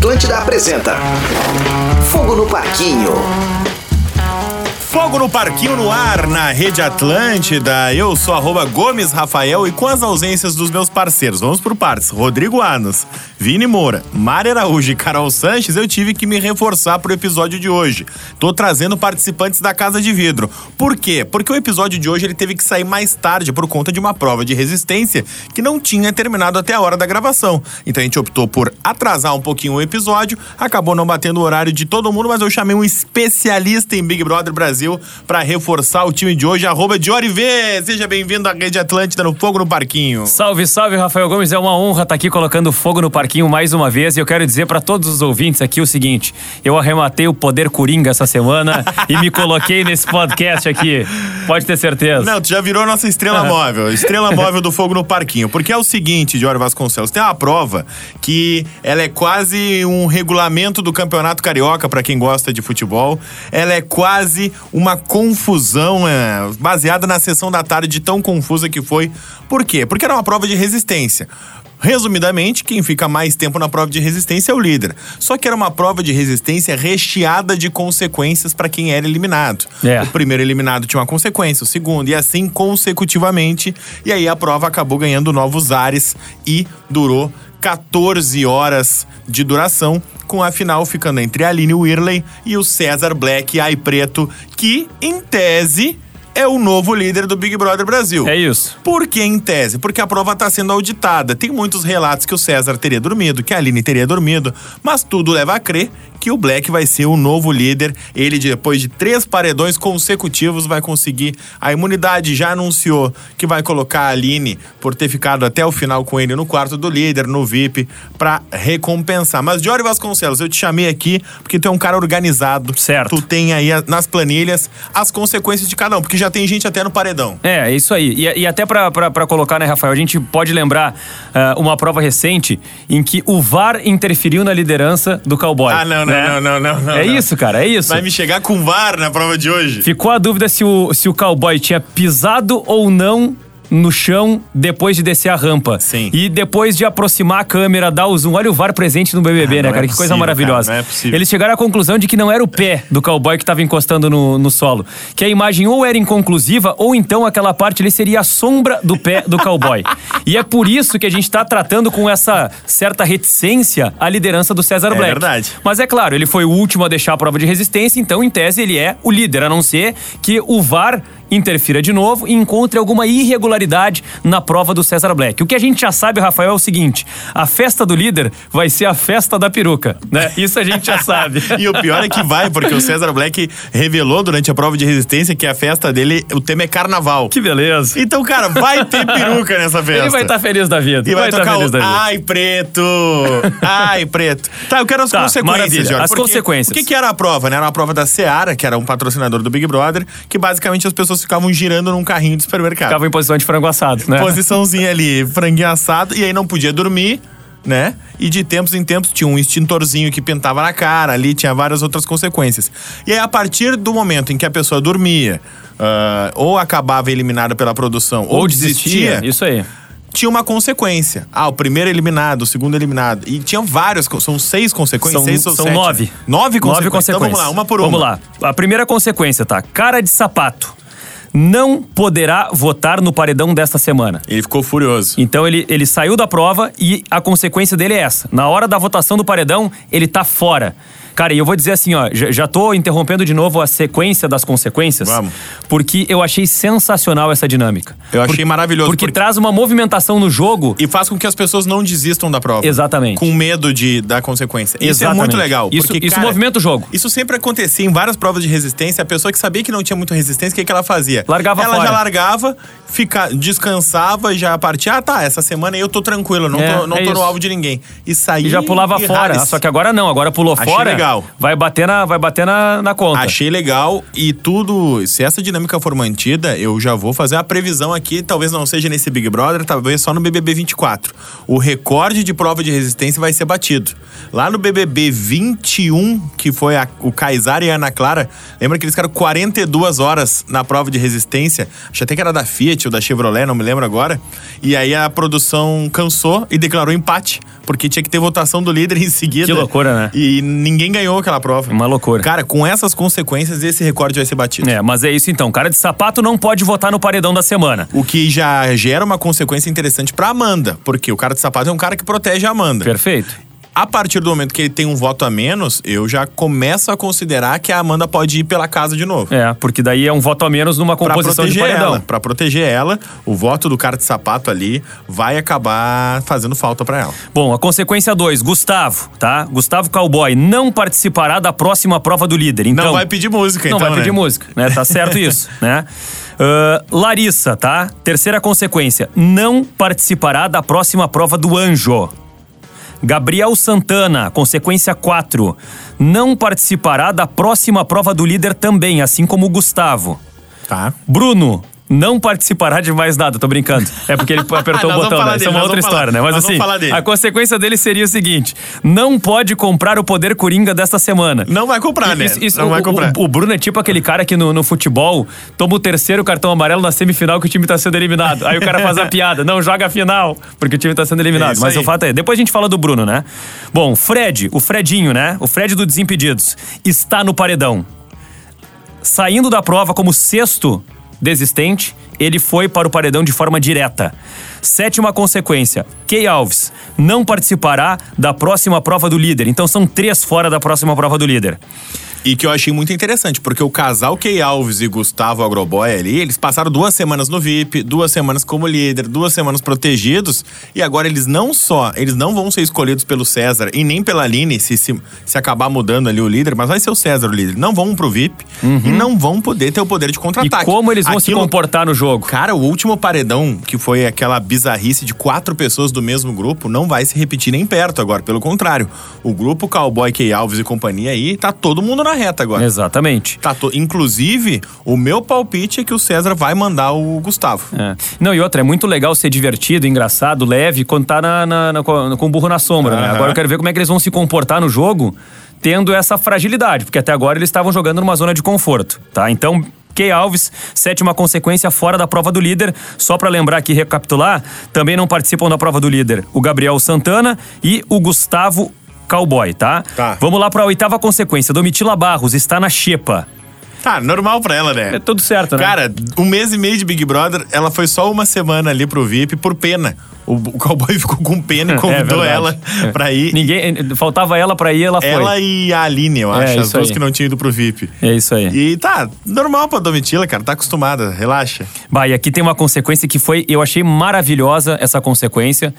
Atlântida apresenta Fogo no Parquinho. Fogo no Parquinho no ar, na Rede Atlântida. Eu sou arroba Gomes Rafael e com as ausências dos meus parceiros, vamos por partes. Rodrigo Anos, Vini Moura, Mari Araújo e Carol Sanches, eu tive que me reforçar pro episódio de hoje. Tô trazendo participantes da Casa de Vidro. Por quê? Porque o episódio de hoje ele teve que sair mais tarde por conta de uma prova de resistência que não tinha terminado até a hora da gravação. Então a gente optou por atrasar um pouquinho o episódio, acabou não batendo o horário de todo mundo, mas eu chamei um especialista em Big Brother Brasil para reforçar o time de hoje, arroba Diori V. Seja bem-vindo à Rede Atlântida no Fogo no Parquinho. Salve, salve, Rafael Gomes. É uma honra estar aqui colocando fogo no parquinho mais uma vez. E eu quero dizer para todos os ouvintes aqui o seguinte: eu arrematei o poder coringa essa semana e me coloquei nesse podcast aqui. Pode ter certeza. Não, tu já virou nossa estrela móvel, estrela móvel do Fogo no Parquinho. Porque é o seguinte, Diori Vasconcelos, tem uma prova que ela é quase um regulamento do Campeonato Carioca para quem gosta de futebol. Ela é quase uma confusão é, baseada na sessão da tarde tão confusa que foi. Por quê? Porque era uma prova de resistência. Resumidamente, quem fica mais tempo na prova de resistência é o líder. Só que era uma prova de resistência recheada de consequências para quem era eliminado. É. O primeiro eliminado tinha uma consequência, o segundo, e assim consecutivamente. E aí a prova acabou ganhando novos ares e durou 14 horas de duração, com a final ficando entre a Aline Whirley e o César Black Ai Preto, que, em tese, é o novo líder do Big Brother Brasil. É isso. Por que em tese? Porque a prova está sendo auditada. Tem muitos relatos que o César teria dormido, que a Aline teria dormido, mas tudo leva a crer que o Black vai ser o novo líder. Ele, depois de três paredões consecutivos, vai conseguir a imunidade. Já anunciou que vai colocar a Aline por ter ficado até o final com ele no quarto do líder, no VIP, para recompensar. Mas, Diori Vasconcelos, eu te chamei aqui porque tu é um cara organizado. Certo. Tu tem aí nas planilhas as consequências de cada um, porque já tem gente até no paredão. É, é isso aí. E, e até pra colocar, né, Rafael? A gente pode lembrar uh, uma prova recente em que o VAR interferiu na liderança do cowboy. Ah, não, não, né? não, não, não, não. É não. isso, cara, é isso. Vai me chegar com VAR na prova de hoje. Ficou a dúvida se o, se o cowboy tinha pisado ou não no chão depois de descer a rampa. Sim. E depois de aproximar a câmera, dar o zoom. Olha o VAR presente no BBB, Ah, né, não cara? é que coisa maravilhosa. cara, não é possível. Eles chegaram à conclusão de que não era o pé do cowboy que estava encostando no, no solo. Que a imagem ou era inconclusiva, ou então aquela parte ali seria a sombra do pé do cowboy. e é por isso que a gente está tratando com essa certa reticência a liderança do César É Black. verdade. Mas é claro, ele foi o último a deixar a prova de resistência, então, em tese, ele é o líder, a não ser que o VAR interfira de novo e encontre alguma irregularidade na prova do César Black. O que a gente já sabe, Rafael, é o seguinte: a festa do líder vai ser a festa da peruca, né? Isso a gente já sabe. E o pior é que vai, porque o César Black revelou durante a prova de resistência que a festa dele, o tema é carnaval. Que beleza. Então, cara, vai ter peruca nessa festa. Ele vai estar feliz da vida. E vai, tá tocar feliz o da vida. Ai, preto! Ai, preto. Tá, eu quero as Tá, consequências. Jorge. As porque consequências. O que, que era a prova, né? Era uma prova da Seara, que era um patrocinador do Big Brother, que basicamente as pessoas ficavam girando num carrinho de supermercado. Ficava em posição de frango assado, né? Posiçãozinha ali, franguinho assado, e aí não podia dormir, né? E de tempos em tempos tinha um extintorzinho que pintava na cara, ali tinha várias outras consequências. E aí, a partir do momento em que a pessoa dormia, ah, ou acabava eliminada pela produção, ou, Ou desistia. Isso aí. tinha uma consequência. Ah, o primeiro eliminado, o segundo eliminado. E tinha várias, são seis consequências, São, seis ou são sete? nove. Nove consequências. Nove consequências. Então vamos lá, uma por uma. Vamos lá. A primeira consequência, tá? Cara de sapato. Não poderá votar no paredão desta semana. Ele ficou furioso. Então ele, ele saiu da prova e a consequência dele é essa. Na hora da votação do paredão, ele tá fora. Cara, e eu vou dizer assim, ó, já, já tô interrompendo de novo a sequência das consequências. Vamos. Porque eu achei sensacional essa dinâmica. Eu achei Por- maravilhoso, Porque, porque- traz uma movimentação no jogo. E faz com que as pessoas não desistam da prova. Exatamente. Com medo de, da consequência. Isso é Exatamente. muito legal. Isso- porque, isso cara, movimenta o jogo. Isso sempre acontecia em várias provas de resistência. A pessoa que sabia que não tinha muita resistência, o que, que ela fazia? Largava ela fora. já largava, fica, descansava, já partia. Ah, tá, essa semana eu tô tranquilo, não É, tô, não é tô no alvo de ninguém. E saía. E já pulava e fora. Só que agora não, agora pulou Achei fora. legal. Vai bater na, vai bater na, na conta. Achei legal e tudo. Se essa dinâmica for mantida, eu já vou fazer a previsão aqui. Talvez não seja nesse Big Brother, talvez só no BBB 24. O recorde de prova de resistência vai ser batido. Lá no BBB 21, que foi a- o Kaysar e a Ana Clara, lembra que eles ficaram 42 horas na prova de resistência? Acho até que era da Fiat ou da Chevrolet, não me lembro agora. E aí a produção cansou e declarou empate, porque tinha que ter votação do líder em seguida. Que loucura, né? E ninguém ganhou aquela prova. Uma loucura. Cara, com essas consequências, esse recorde vai ser batido. É, mas é isso então. Cara de sapato não pode votar no paredão da semana. O que já gera uma consequência interessante pra Amanda, porque o cara de sapato é um cara que protege a Amanda. Perfeito. A partir do momento que ele tem um voto a menos, eu já começo a considerar que a Amanda pode ir pela casa de novo. É, porque daí é um voto a menos numa Pra composição de proteger paredão. ela, Pra proteger ela, o voto do cara de sapato ali vai acabar fazendo falta pra ela. Bom, a consequência 2, Gustavo, tá? Gustavo Cowboy não participará da próxima prova do líder. Então, Não vai pedir música, Não então, vai pedir né? música, né? Tá certo isso, né? Ah, Larissa, tá? Terceira consequência, não participará da próxima prova do Anjo. Gabriel Santana, consequência 4, não participará da próxima prova do líder também, assim como o Gustavo. Tá. Bruno não participará de mais nada, tô brincando. É porque ele apertou o Nós vamos botão, né? Isso é uma outra vamos falar. história, né? Mas assim, a consequência dele seria o seguinte: não pode comprar o poder coringa desta semana. Não vai comprar, né? Isso- isso- não o, vai comprar. o- o Bruno é tipo aquele cara que no, no futebol toma o terceiro cartão amarelo na semifinal que o time tá sendo eliminado. Aí o cara faz a piada, não joga a final, porque o time tá sendo É eliminado. isso Mas aí. o fato é, depois a gente fala do Bruno, né? Bom, Fred, o Fredinho, né? O Fred do Desimpedidos, está no paredão. Saindo da prova como sexto desistente, ele foi para o paredão de forma direta. Sétima consequência: Key Alves não participará da próxima prova do líder. Então são três fora da próxima prova do líder. E que eu achei muito interessante, porque o casal Key Alves e Gustavo Agroboy ali, eles passaram duas semanas no VIP, duas semanas como líder, duas semanas protegidos, e agora eles não só, eles não vão ser escolhidos pelo César e nem pela Aline, se, se, se acabar mudando ali o líder, mas vai ser o César o líder. Não vão pro VIP e não vão poder ter o poder de Uhum. E contra-ataque. como eles vão se Aquilo- comportar no jogo? Cara, o último paredão, que foi aquela bizarrice de quatro pessoas do mesmo grupo, não vai se repetir nem perto agora. Pelo contrário, o grupo Cowboy, Key Alves e companhia aí, tá todo mundo na reta agora. Exatamente. Tá to- Inclusive, o meu palpite é que o César vai mandar o Gustavo. É. Não, e outra, é muito legal ser divertido, engraçado, leve, quando tá na, na- na- com o burro na sombra, né? Aham. Agora eu quero ver como é que eles vão se comportar no jogo, tendo essa fragilidade, porque até agora eles estavam jogando numa zona de conforto, tá? Então. Key Alves, sétima consequência fora da prova do líder. Só pra lembrar aqui, recapitular, também não participam da prova do líder o Gabriel Santana e o Gustavo Cowboy, tá? Tá. Vamos lá pra oitava consequência. Domitila Barros está na xepa. Tá, normal pra ela, né? É tudo certo, né? Cara, um mês e meio de Big Brother, ela foi só uma semana ali pro VIP por pena. O, o cowboy ficou com pena e convidou É ela verdade. pra ir. Ninguém, faltava ela pra ir, ela foi. Ela e a Aline, eu É, acho, as isso duas aí. que não tinham ido pro VIP. É isso aí. E tá, normal pra Domitila, cara, tá acostumada, relaxa. Bah, e aqui tem uma consequência que foi, eu achei maravilhosa essa consequência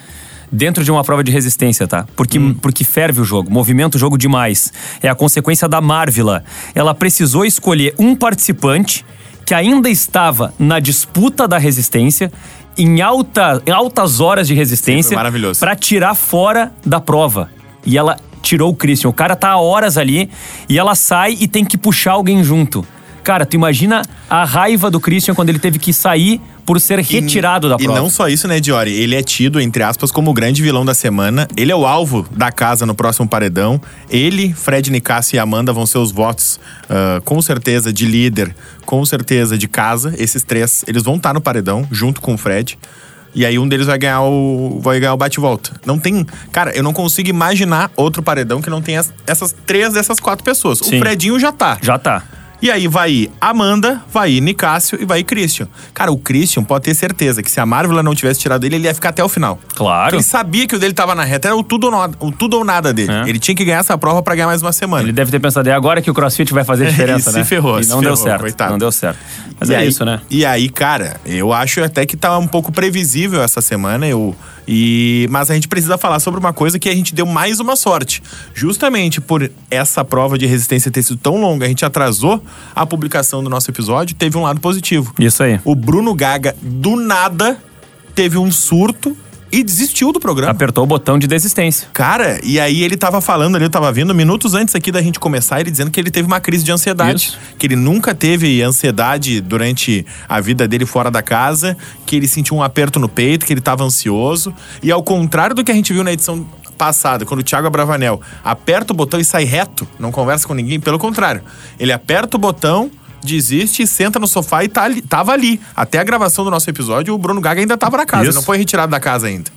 dentro de uma prova de resistência, tá? Porque, porque ferve o jogo, movimenta o jogo demais. É a consequência da Marvila. Ela precisou escolher um participante que ainda estava na disputa da resistência, em, alta, em altas horas de resistência, pra tirar fora da prova. E ela tirou o Christian. O cara tá há horas ali e ela sai e tem que puxar alguém junto. Cara, tu imagina a raiva do Christian quando ele teve que sair por ser retirado da e prova. não só isso, né, Diori? Ele é tido, entre aspas, como o grande vilão da semana. Ele é o alvo da casa no próximo paredão. Ele, Fred Nicásio e Amanda vão ser os votos, ah, com certeza, de líder, com certeza de casa. Esses três, eles vão estar no paredão, junto com o Fred. E aí um deles vai ganhar o vai ganhar o bate-volta. Não tem, cara, eu não consigo imaginar outro paredão que não tenha as- essas três dessas quatro pessoas. Sim. O Fredinho já tá. Já tá. E aí vai Amanda, vai Nicásio e vai Christian. Cara, o Christian pode ter certeza que se a Marvel não tivesse tirado ele, ele ia ficar até o final. Claro. Ele sabia que o dele tava na reta, era o tudo ou nada, o tudo ou nada dele. É. Ele tinha que ganhar essa prova pra ganhar mais uma semana. Ele deve ter pensado, é agora que o CrossFit vai fazer diferença, E se né? ferrou, e se não deu ferrou, certo. coitado. Não deu certo. Mas E é aí- isso, né? E aí, cara, eu acho até que tá um pouco previsível essa semana. Eu, e, mas a gente precisa falar sobre uma coisa que a gente deu mais uma sorte. Justamente por essa prova de resistência ter sido tão longa, a gente atrasou a publicação do nosso episódio, teve um lado positivo. Isso aí. O Bruno Gaga, do nada, teve um surto e desistiu do programa. Apertou o botão de desistência. Cara, e aí ele tava falando ali, eu tava vendo minutos antes aqui da gente começar, ele dizendo que ele teve uma crise de ansiedade. Isso. Que ele nunca teve ansiedade durante a vida dele fora da casa, que ele sentiu um aperto no peito, que ele tava ansioso. E ao contrário do que a gente viu na edição passada, quando o Thiago Abravanel aperta o botão e sai reto, não conversa com ninguém, pelo contrário. Ele aperta o botão, desiste, senta no sofá e tá ali, tava ali. Até a gravação do nosso episódio, o Bruno Gaga ainda tava na casa, Isso. não foi retirado da casa ainda.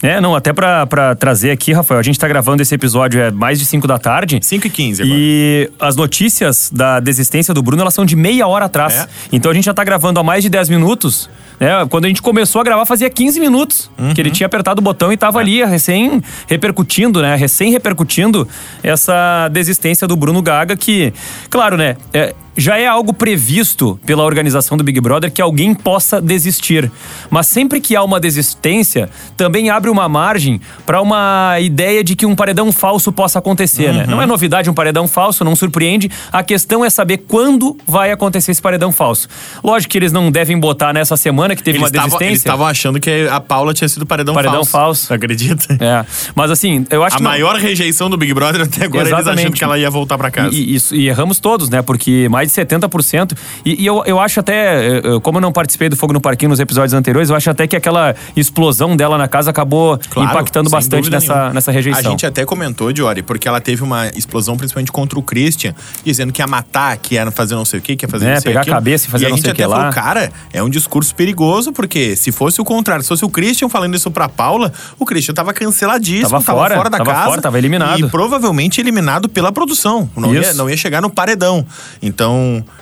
É, não, até pra, pra trazer aqui, Rafael, a gente tá gravando esse episódio é mais de 5 da tarde. 5 e 15 agora. E as notícias da desistência do Bruno, elas são de meia hora atrás. É. Então a gente já tá gravando há mais de 10 minutos. Né? Quando a gente começou a gravar, fazia 15 minutos Uhum. que ele tinha apertado o botão e É. tava ali, recém repercutindo, né? Recém repercutindo essa desistência do Bruno Gaga, que, claro, né? é, já é algo previsto pela organização do Big Brother que alguém possa desistir. Mas sempre que há uma desistência, também abre uma margem para uma ideia de que um paredão falso possa acontecer, né? Uhum. Não é novidade um paredão falso, não surpreende. A questão é saber quando vai acontecer esse paredão falso. Lógico que eles não devem botar nessa semana que teve Eles uma desistência. Eles estavam achando que a Paula tinha sido paredão, Paredão falso. falso. Acredita? É. Mas assim, eu acho A que. não- maior rejeição do Big Brother até agora, eles achando Exatamente. que ela ia voltar pra casa. E, e isso- e erramos todos, né? Porque mais de 70%. E, e eu, eu acho até, eh, eh, como eu não participei do Fogo no Parquinho nos episódios anteriores, eu acho até que aquela explosão dela na casa acabou Claro, impactando bastante nessa, nenhuma. nessa rejeição. A gente até comentou, Diori, porque ela teve uma explosão principalmente contra o Christian, dizendo que ia matar, que ia fazer não sei o quê, que ia fazer É, não sei pegar a aquilo. cabeça e fazer a não sei o que lá. falou, cara, é um discurso perigoso, porque se fosse o contrário, se fosse o Christian falando isso pra Paula, o Christian tava canceladíssimo, Tava tava, fora, fora, da tava casa. fora, tava eliminado. E provavelmente eliminado pela produção. Não, ia, não ia chegar no paredão. Então,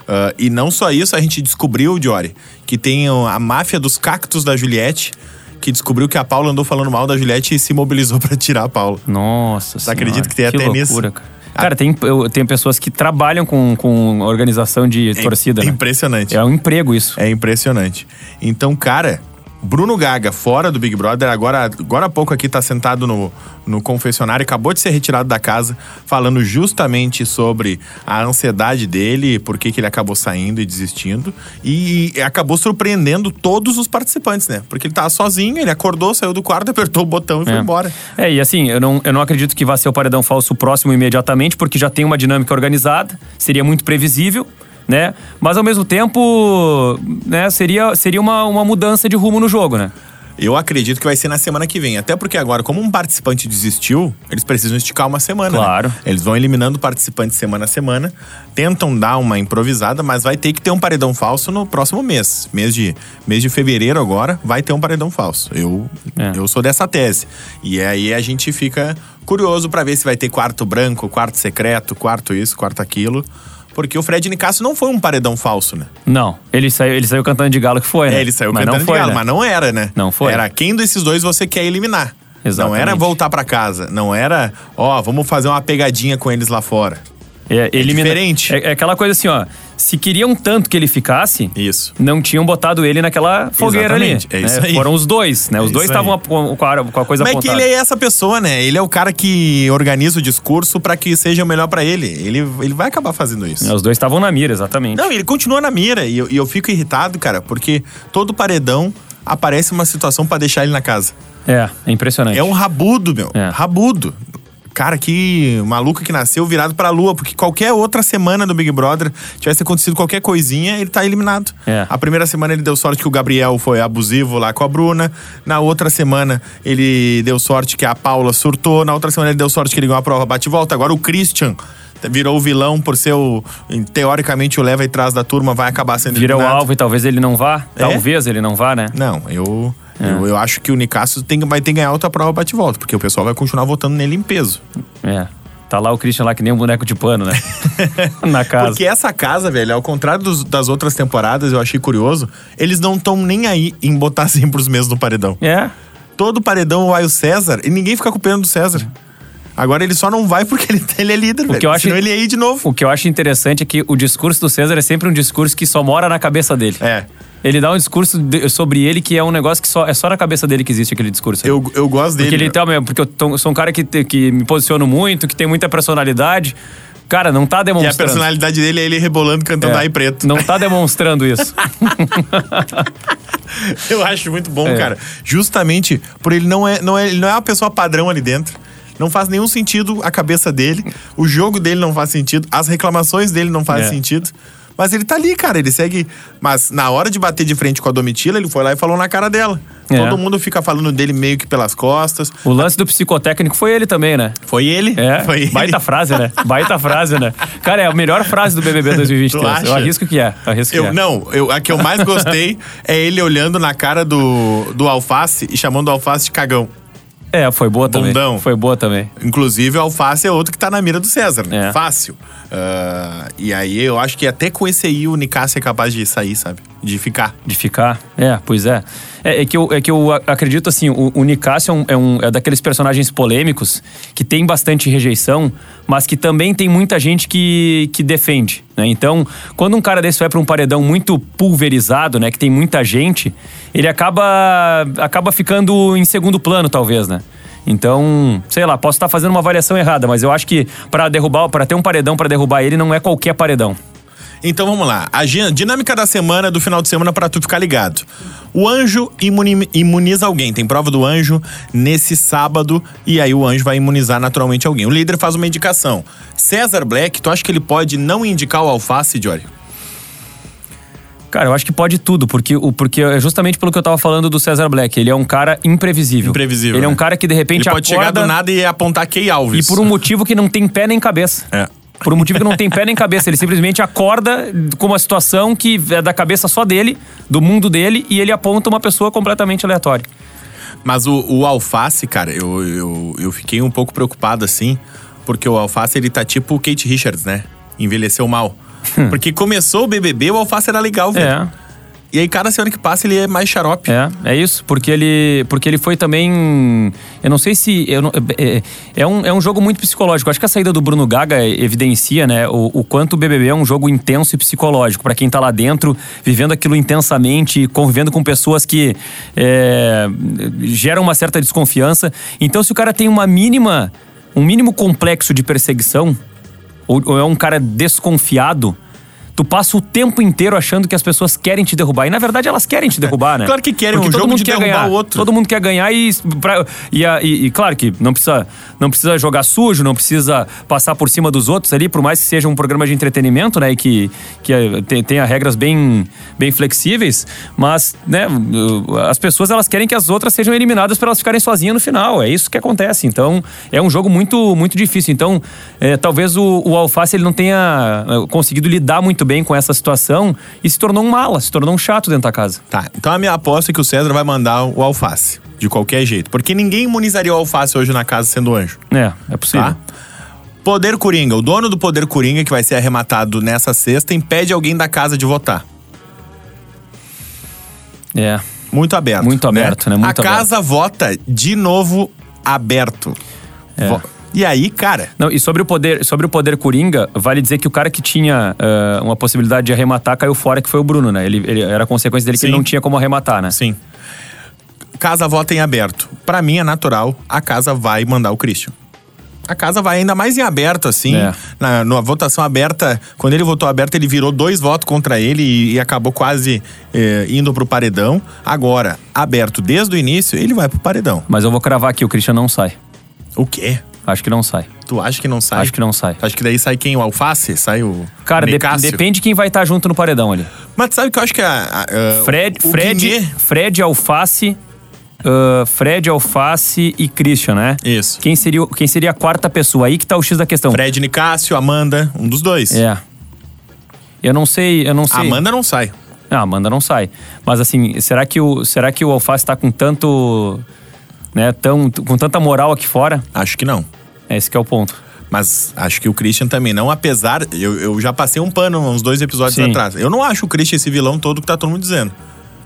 ah, e não só isso, a gente descobriu, Diori, que tem a máfia dos cactos da Juliette, que descobriu que a Paula andou falando mal da Juliette e se mobilizou pra tirar a Paula. Nossa Você acredita que tem até loucura, nisso? Cara, cara tem, eu, tem pessoas que trabalham com, com organização de torcida. É né? impressionante. É um emprego isso. É impressionante. Então, cara, Bruno Gaga, fora do Big Brother, agora, agora há pouco aqui tá sentado no, no confessionário, acabou de ser retirado da casa, falando justamente sobre a ansiedade dele, por que ele acabou saindo e desistindo. E, acabou surpreendendo todos os participantes, né? Porque ele tava sozinho, ele acordou, saiu do quarto, apertou o botão e foi É. embora. É, e assim, eu não, eu não acredito que vá ser o paredão falso próximo imediatamente, porque já tem uma dinâmica organizada, seria muito previsível, né? Mas ao mesmo tempo, né, seria, seria uma, uma mudança de rumo no jogo, né? Eu acredito que vai ser na semana que vem. Até porque agora, como um participante desistiu, eles precisam esticar uma semana. né? Claro. Eles vão eliminando participantes semana a semana, tentam dar uma improvisada, mas vai ter que ter um paredão falso no próximo mês. Mês de, mês de fevereiro agora, vai ter um paredão falso. Eu, É. eu sou dessa tese. E aí a gente fica curioso pra ver se vai ter quarto branco, quarto secreto, quarto isso, quarto aquilo. Porque o Fred Nicasso não foi um paredão falso, né? Não, ele saiu, ele saiu cantando de galo que foi, né? É, ele saiu mas cantando não foi, de galo, né? mas não era, né? Não foi. Era quem desses dois você quer eliminar. Não Exatamente. era voltar pra casa. Não era, ó, vamos fazer uma pegadinha com eles lá fora. É, elimina- diferente. É, é aquela coisa assim, ó. Se queriam tanto que ele ficasse, Isso. não tinham botado ele naquela fogueira Exatamente, ali. é isso né? aí. Foram os dois, né? Os É dois estavam com, a- com a coisa Mas é que apontada. ele é essa pessoa, né? Ele é o cara que organiza o discurso pra que seja o melhor pra ele. ele. Ele vai acabar fazendo isso. É, Os dois estavam na mira, exatamente. Não, ele continua na mira. E eu, e eu fico irritado, cara, porque todo paredão aparece uma situação pra deixar ele na casa. É, é impressionante. É um rabudo, meu. É. Rabudo. Cara, que maluco que nasceu virado pra lua, porque qualquer outra semana do Big Brother tivesse acontecido qualquer coisinha, ele tá eliminado. É. A primeira semana ele deu sorte que o Gabriel foi abusivo lá com a Bruna. Na outra semana ele deu sorte que a Paula surtou. Na outra semana ele deu sorte que ele ganhou a prova bate-volta. Agora o Christian virou o vilão por ser o. Teoricamente, o leva e trás da turma vai acabar sendo Vira o eliminado. alvo e talvez ele não vá. É? Talvez ele não vá, né? Não, eu, É. eu. Eu acho que o Nicasso tem, vai ter que ganhar outra prova bate-volta, porque o pessoal vai continuar votando nele em peso. É. Tá lá o Christian lá que nem um boneco de pano, né? Na casa. Porque essa casa, velho, ao contrário dos- das outras temporadas, eu achei curioso, eles não estão nem aí em botar sempre os mesmos no paredão. É. Todo paredão vai o César e ninguém fica com pena do César. Agora ele só não vai porque ele, ele é líder, velho. que eu acho- Senão ele ia ir de novo. O que eu acho interessante é que o discurso do César é sempre um discurso que só mora na cabeça dele. É. Ele dá um discurso de- sobre ele que é um negócio que só é só na cabeça dele que existe aquele discurso. Eu, eu gosto dele. porque ele tá mesmo, porque eu tô- sou um cara que, te- que me posiciono muito, que tem muita personalidade. Cara, não tá E a demonstrando. personalidade dele é ele rebolando, cantando É, ai preto. Não tá demonstrando isso. Eu acho muito bom, É. cara. Justamente por ele não é, não é, ele não é uma pessoa padrão ali dentro. Não faz nenhum sentido a cabeça dele. O jogo dele não faz sentido. As reclamações dele não fazem É. sentido. Mas ele tá ali, cara, ele segue. Mas na hora de bater de frente com a Domitila, ele foi lá e falou na cara dela. É. Todo mundo fica falando dele meio que pelas costas. O lance do psicotécnico foi ele também, né? Foi ele? É, Foi ele. baita frase, né? Baita frase, né? Cara, é a melhor frase do BBB Tu 2023. acha? Eu arrisco que é. Eu arrisco que Eu, é. não, eu, a que eu mais gostei é ele olhando na cara do, do alface e chamando o alface de cagão. É, foi boa também. Bundão. Foi boa também. Inclusive, o alface é outro que tá na mira do César, né? É. Fácil. Ah, e aí eu acho que até com esse aí o Nicásio é capaz de sair, sabe? De ficar. De ficar. É, pois é. É, é que, eu, é que eu acredito assim, o, o Nicásio é, um, é, um- é daqueles personagens polêmicos que tem bastante rejeição, mas que também tem muita gente que, que defende. Né? Então, quando um cara desse vai para um paredão muito pulverizado, né? Que tem muita gente, ele acaba, acaba ficando em segundo plano, talvez, né? Então, sei lá, posso estar fazendo uma avaliação errada, mas eu acho que para derrubar, para ter um paredão para derrubar ele não é qualquer paredão. Então vamos lá. A dinâmica da semana, do final de semana, pra tu ficar ligado. O anjo imuni- imuniza alguém. Tem prova do anjo nesse sábado. E aí o anjo vai imunizar naturalmente alguém. O líder faz uma indicação. César Black, tu acha que ele pode não indicar o alface, Jory? Cara, eu acho que pode tudo, porque, o, porque é justamente pelo que eu tava falando do César Black. Ele é um cara imprevisível. Imprevisível, Ele é um né? cara que de repente Ele pode acorda chegar do nada e apontar Key Alves. e por um motivo que não tem pé nem cabeça. É. Por um motivo que não tem pé nem cabeça. Ele simplesmente acorda com uma situação que é da cabeça só dele, do mundo dele, e ele aponta uma pessoa completamente aleatória. Mas o, o alface, cara, eu, eu, eu fiquei um pouco preocupado assim, porque o alface ele tá tipo o Kate Richards, né? Envelheceu mal. porque começou o BBB, o alface era legal, velho. É. E aí, cada semana que passa, ele é mais xarope. É, é isso, porque ele, porque ele foi também. Eu não sei se. Eu não- é, é um, é um jogo muito psicológico. Acho que a saída do Bruno Gaga evidencia né, o, o quanto o BBB é um jogo intenso e psicológico. Pra quem tá lá dentro, vivendo aquilo intensamente, convivendo com pessoas que é, geram uma certa desconfiança. Então, se o cara tem uma mínima. um mínimo complexo de perseguição, ou, ou é um cara desconfiado. Tu passa o tempo inteiro achando que as pessoas querem te derrubar. E na verdade elas querem te derrubar, né? Claro que querem, Porque um todo jogo mundo de quer derrubar ganhar. o outro. Todo mundo quer ganhar e, pra- e, e- e claro que não precisa, não precisa jogar sujo, não precisa passar por cima dos outros ali, por mais que seja um programa de entretenimento, né? E que, que eh, tem- tenha regras bem, bem flexíveis, mas né, as pessoas elas querem que as outras sejam eliminadas para elas ficarem sozinhas no final. É isso que acontece. Então é um jogo muito, muito difícil. Então eh, talvez o, o Alface ele não tenha eh, conseguido lidar muito bem com essa situação e se tornou um mala, se tornou um chato dentro da casa. Tá, então a minha aposta é que o César vai mandar o alface. De qualquer jeito. Porque ninguém imunizaria o alface hoje na casa sendo anjo. É, é possível. Tá? Poder Coringa. O dono do Poder Coringa, que vai ser arrematado nessa sexta, impede alguém da casa de votar. É. Muito aberto. Muito aberto, né? Muito a casa vota de novo aberto. É. Vo- E aí, cara, Não, e sobre o poder, sobre o poder coringa, vale dizer que o cara que tinha eh, uma possibilidade de arrematar caiu fora, que foi o Bruno, né? Ele, ele- era a consequência dele que Sim. ele não tinha como arrematar, né? sim. Casa vota em aberto. Pra mim é natural, a casa vai mandar o Christian. A casa vai ainda mais em aberto, assim. É. Na, na votação aberta, quando ele votou aberto, ele virou dois votos contra ele e, e acabou quase eh, indo pro paredão. Agora, aberto desde o início, ele vai pro paredão. Mas eu vou cravar aqui, o Christian não sai. O quê? Acho que não sai. Tu acha que não sai? Acho que não sai. Acho que daí sai quem? O Alface? Sai o. Cara, de- depende de quem vai estar junto no paredão ali. Mas sabe que eu acho que a. a- a- Fred, o Fred, Guimê- Fred Alface. ah, Fred Alface e Christian, né? Isso. Quem seria, quem seria a quarta pessoa? Aí que tá o X da questão. Fred Nicásio, Amanda, um dos dois. É. Eu não sei, eu não sei. Amanda não sai. Ah, Amanda não sai. Mas assim, será que o, será que o Alface tá com tanto. Né, tão, com tanta moral aqui fora? Acho que não. Esse que é o ponto. Mas acho que o Christian também não, apesar. Eu, eu já passei um pano uns dois episódios Sim. atrás. Eu não acho o Christian esse vilão todo que tá todo mundo dizendo.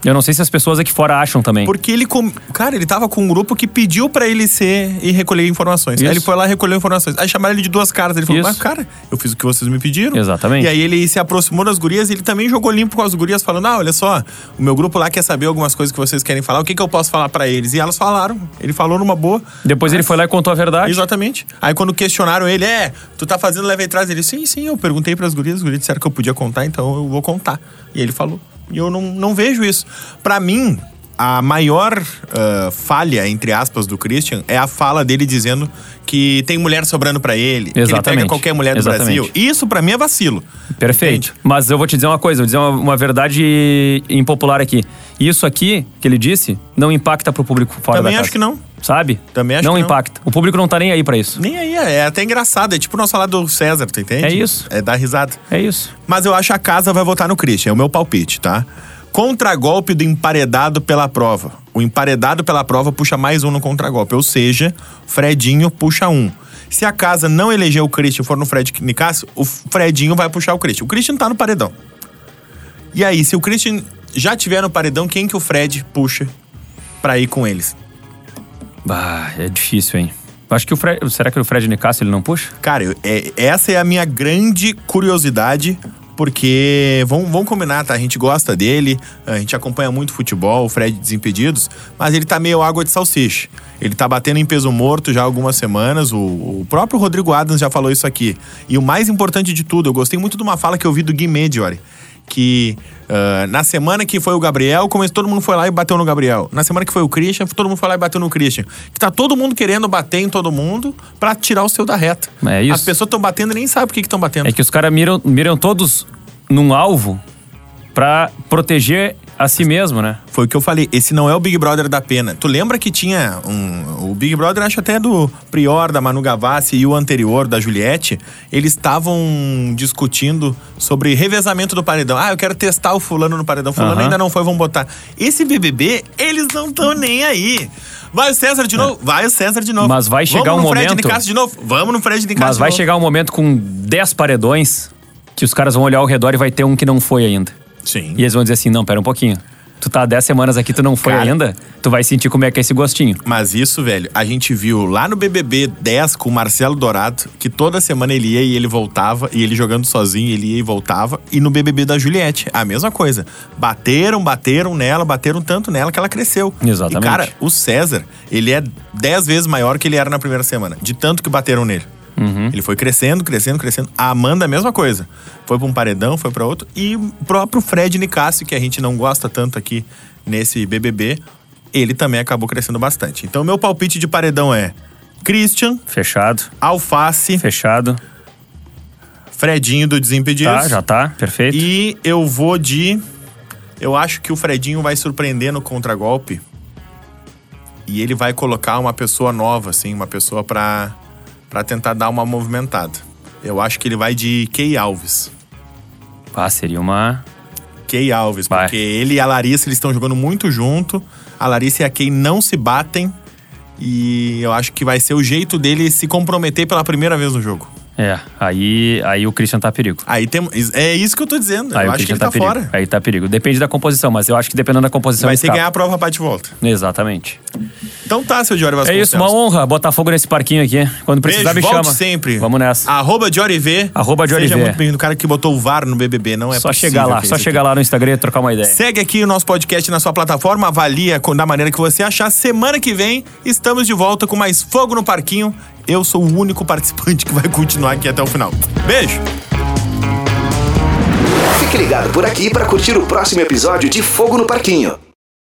Eu não sei se as pessoas aqui fora acham também. Porque ele. Com... Cara, ele tava com um grupo que pediu pra ele ser e recolher informações. Aí Isso. ele foi lá e recolheu informações. Aí chamaram ele de duas caras. Ele falou, Isso. mas cara, eu fiz o que vocês me pediram. Exatamente. E aí ele se aproximou das gurias e ele também jogou limpo com as gurias, falando: Ah, olha só, o meu grupo lá quer saber algumas coisas que vocês querem falar. O que, que eu posso falar pra eles? E elas falaram. Ele falou numa boa. Depois ele foi lá e contou a verdade. Exatamente. Aí quando questionaram ele, é, tu tá fazendo leva e trás? Ele, sim, sim, eu perguntei pras gurias, as gurias disseram que eu podia contar, então eu vou contar. E ele falou. E eu não, não vejo isso. Pra mim, a maior ah, falha, entre aspas, do Christian é a fala dele dizendo que tem mulher sobrando pra ele. Que ele pega Exatamente. qualquer mulher do Exatamente. Brasil. Isso pra mim é vacilo. Perfeito. Entende? Mas eu vou te dizer uma coisa, vou dizer uma, uma verdade impopular aqui. Isso aqui que ele disse não impacta pro público fora Também da casa. acho que não. Sabe? Também acho não que não. impacta. O público não tá nem aí pra isso. Nem aí, é é até engraçado. É tipo nós falar do César, tu entende? É isso. É dar risada. É isso. Mas eu acho que a casa vai votar no Christian, é o meu palpite, tá? Contragolpe do emparedado pela prova. O emparedado pela prova puxa mais um no contragolpe, ou seja, Fredinho puxa um. Se a casa não eleger o Christian e for no Fred Nicásio, o Fredinho vai puxar o Christian. O Christian tá no paredão. E aí, se o Christian já tiver no paredão, quem que o Fred puxa pra ir com eles? Bah, é difícil, hein? Acho que o Fred. Será que o Fred Nicasso ele não puxa? Cara, eu- é- essa é a minha grande curiosidade, porque vamos, vamos combinar, tá? A gente gosta dele, a gente acompanha muito futebol, o Fred Desimpedidos, mas ele tá meio água de salsicha. Ele tá batendo em peso morto já há algumas semanas, o, o próprio Rodrigo Adams já falou isso aqui. E o mais importante de tudo, eu gostei muito de uma fala que eu vi do Gui Mediori, que ah, na semana que foi o Gabriel, começou, todo mundo foi lá e bateu no Gabriel. Na semana que foi o Christian, todo mundo foi lá e bateu no Christian. Que tá todo mundo querendo bater em todo mundo pra tirar o seu da reta. É isso. As pessoas estão batendo e nem sabem por que estão batendo. É que os caras miram, miram todos num alvo pra proteger a si mesmo, né? Foi o que eu falei. Esse não é o Big Brother da pena. Tu lembra que tinha um. O Big Brother, acho até do Prior, da Manu Gavassi e o anterior, da Juliette. Eles estavam discutindo sobre revezamento do paredão. Ah, eu quero testar o fulano no paredão. Fulano ainda não foi, vamos botar. Esse BBB, eles não estão nem aí. Vai o César de novo? Vai o César de novo. Mas vai chegar Vamos um no Fred momento- Nicasso de novo? Vamos no Fred Nicasso Mas de vai novo. chegar um momento com 10 paredões que os caras vão olhar ao redor e vai ter um que não foi ainda. Sim. E eles vão dizer assim: não, pera um pouquinho. Tu tá há 10 semanas aqui, tu não foi Cara. ainda, tu vai sentir como é que é esse gostinho. Mas isso, velho, a gente viu lá no BBB 10 com o Marcelo Dourado, que toda semana ele ia e ele voltava, e ele jogando sozinho, ele ia e voltava. E no BBB da Juliette, a mesma coisa. Bateram, bateram nela, bateram tanto nela que ela cresceu. Exatamente. E, cara, o César, ele é 10 vezes maior que ele era na primeira semana, de tanto que bateram nele. Ele foi crescendo, crescendo, crescendo. A Amanda, a mesma coisa. Foi pra um paredão, foi pra outro. E o próprio Fred Nicásio, que a gente não gosta tanto aqui nesse BBB, ele também acabou crescendo bastante. Então, meu palpite de paredão é Christian, Fechado, Alface, fechado. Fredinho do Desimpedidos. Tá, já tá, perfeito. E eu vou de. Eu acho que o Fredinho vai surpreender no contragolpe. E ele vai colocar uma pessoa nova, assim, uma pessoa pra, pra tentar dar uma movimentada. Eu acho que ele vai de Key Alves. Ah, seria uma. Key Alves, Vai. porque ele e a Larissa eles estão jogando muito junto. A Larissa e a Key não se batem. E eu acho que vai ser o jeito dele se comprometer pela primeira vez no jogo. É, aí, aí o Christian tá a perigo. Aí tem, é isso que eu tô dizendo. Aí eu o acho que ele tá, perigo. fora. Aí tá a perigo. Depende da composição, mas eu acho que dependendo da composição. Vai ter que ganhar a prova bate volta. Exatamente. Então tá, seu Diório É Vasconcelos. isso, uma honra botar fogo nesse parquinho aqui. Quando precisar, Beijo, me volte chama. sempre. Vamos nessa. Arroba Diori V. Arroba Diori Seja muito bem-vindo. Cara que botou o VAR no BBB, não é só chegar lá, só chegar lá no Instagram e trocar uma ideia. Segue aqui o nosso podcast na sua plataforma, avalia da maneira que você achar. Semana que vem estamos de volta com mais Fogo no Parquinho. Eu sou o único participante que vai continuar aqui até o final. Beijo! Fique ligado por aqui para curtir o próximo episódio de Fogo no Parquinho.